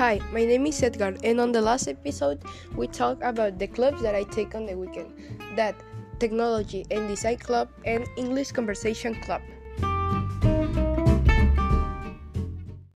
Hi, my name is Edgar, and on the last episode, we talked about the clubs that I take on the weekend that technology and design club and English conversation club.